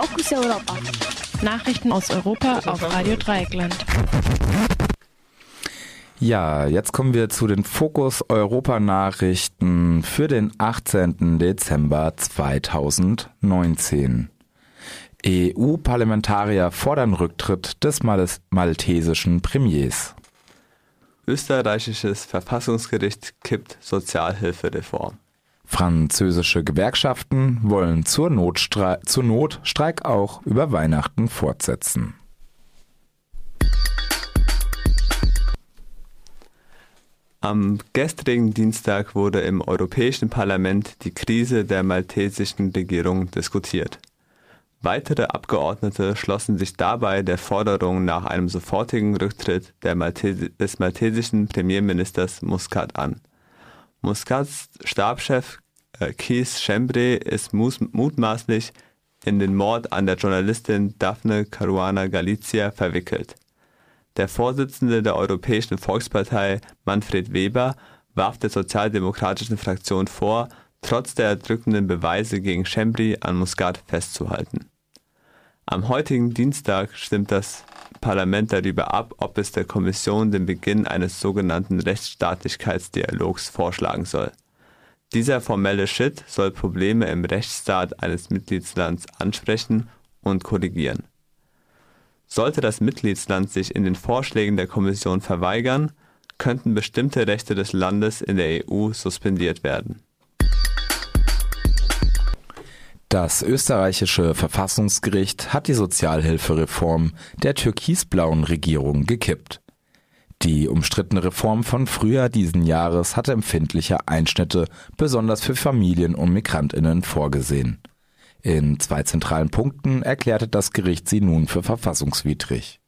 Fokus Europa. Nachrichten aus Europa auf Radio Dreieckland. Ja, jetzt kommen wir zu den Fokus Europa Nachrichten für den 18. Dezember 2019. EU-Parlamentarier fordern Rücktritt des maltesischen Premiers. Österreichisches Verfassungsgericht kippt Sozialhilfereform. Französische Gewerkschaften wollen zur, Notstre zur Not Streik auch über Weihnachten fortsetzen. Am gestrigen Dienstag wurde im Europäischen Parlament die Krise der maltesischen Regierung diskutiert. Weitere Abgeordnete schlossen sich dabei der Forderung nach einem sofortigen Rücktritt Maltesi des maltesischen Premierministers Muscat an. Muscats Stabschef äh, Keith Chambray ist mutmaßlich in den Mord an der Journalistin Daphne Caruana Galizia verwickelt. Der Vorsitzende der Europäischen Volkspartei, Manfred Weber, warf der sozialdemokratischen Fraktion vor, trotz der erdrückenden Beweise gegen Chambry an Muscat festzuhalten. Am heutigen Dienstag stimmt das Parlament darüber ab, ob es der Kommission den Beginn eines sogenannten Rechtsstaatlichkeitsdialogs vorschlagen soll. Dieser formelle Schritt soll Probleme im Rechtsstaat eines Mitgliedslands ansprechen und korrigieren. Sollte das Mitgliedsland sich in den Vorschlägen der Kommission verweigern, könnten bestimmte Rechte des Landes in der EU suspendiert werden. Das österreichische Verfassungsgericht hat die Sozialhilfereform der türkisblauen Regierung gekippt. Die umstrittene Reform von Frühjahr diesen Jahres hatte empfindliche Einschnitte besonders für Familien und Migrantinnen vorgesehen. In zwei zentralen Punkten erklärte das Gericht sie nun für verfassungswidrig.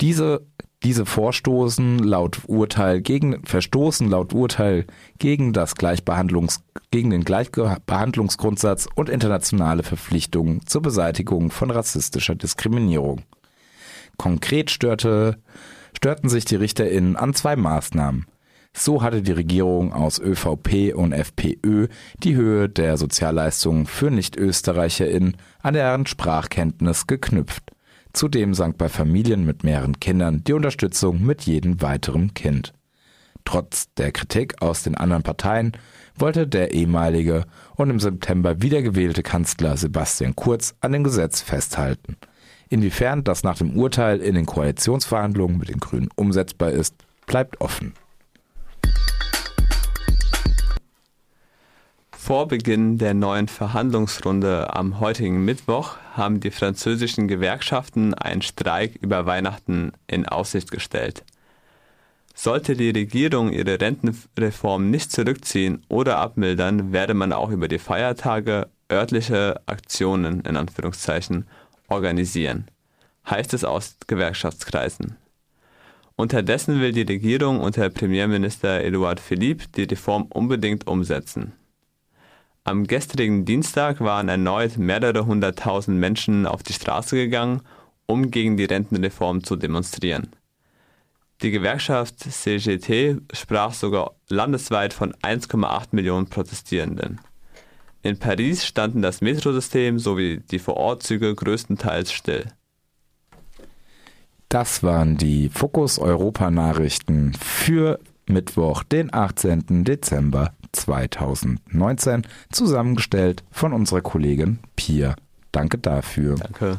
Diese, diese Vorstoßen laut Urteil gegen, verstoßen laut Urteil gegen das Gleichbehandlungs, gegen den Gleichbehandlungsgrundsatz und internationale Verpflichtungen zur Beseitigung von rassistischer Diskriminierung. Konkret störte, störten sich die RichterInnen an zwei Maßnahmen. So hatte die Regierung aus ÖVP und FPÖ die Höhe der Sozialleistungen für NichtösterreicherInnen an deren Sprachkenntnis geknüpft. Zudem sank bei Familien mit mehreren Kindern die Unterstützung mit jedem weiteren Kind. Trotz der Kritik aus den anderen Parteien wollte der ehemalige und im September wiedergewählte Kanzler Sebastian Kurz an dem Gesetz festhalten. Inwiefern das nach dem Urteil in den Koalitionsverhandlungen mit den Grünen umsetzbar ist, bleibt offen. Vor Beginn der neuen Verhandlungsrunde am heutigen Mittwoch haben die französischen Gewerkschaften einen Streik über Weihnachten in Aussicht gestellt. Sollte die Regierung ihre Rentenreform nicht zurückziehen oder abmildern, werde man auch über die Feiertage örtliche Aktionen in Anführungszeichen organisieren, heißt es aus Gewerkschaftskreisen. Unterdessen will die Regierung unter Premierminister Edouard Philippe die Reform unbedingt umsetzen. Am gestrigen Dienstag waren erneut mehrere hunderttausend Menschen auf die Straße gegangen, um gegen die Rentenreform zu demonstrieren. Die Gewerkschaft CGT sprach sogar landesweit von 1,8 Millionen Protestierenden. In Paris standen das Metrosystem sowie die Vorortzüge größtenteils still. Das waren die Fokus Europa Nachrichten für Mittwoch, den 18. Dezember 2019, zusammengestellt von unserer Kollegin Pia. Danke dafür. Danke.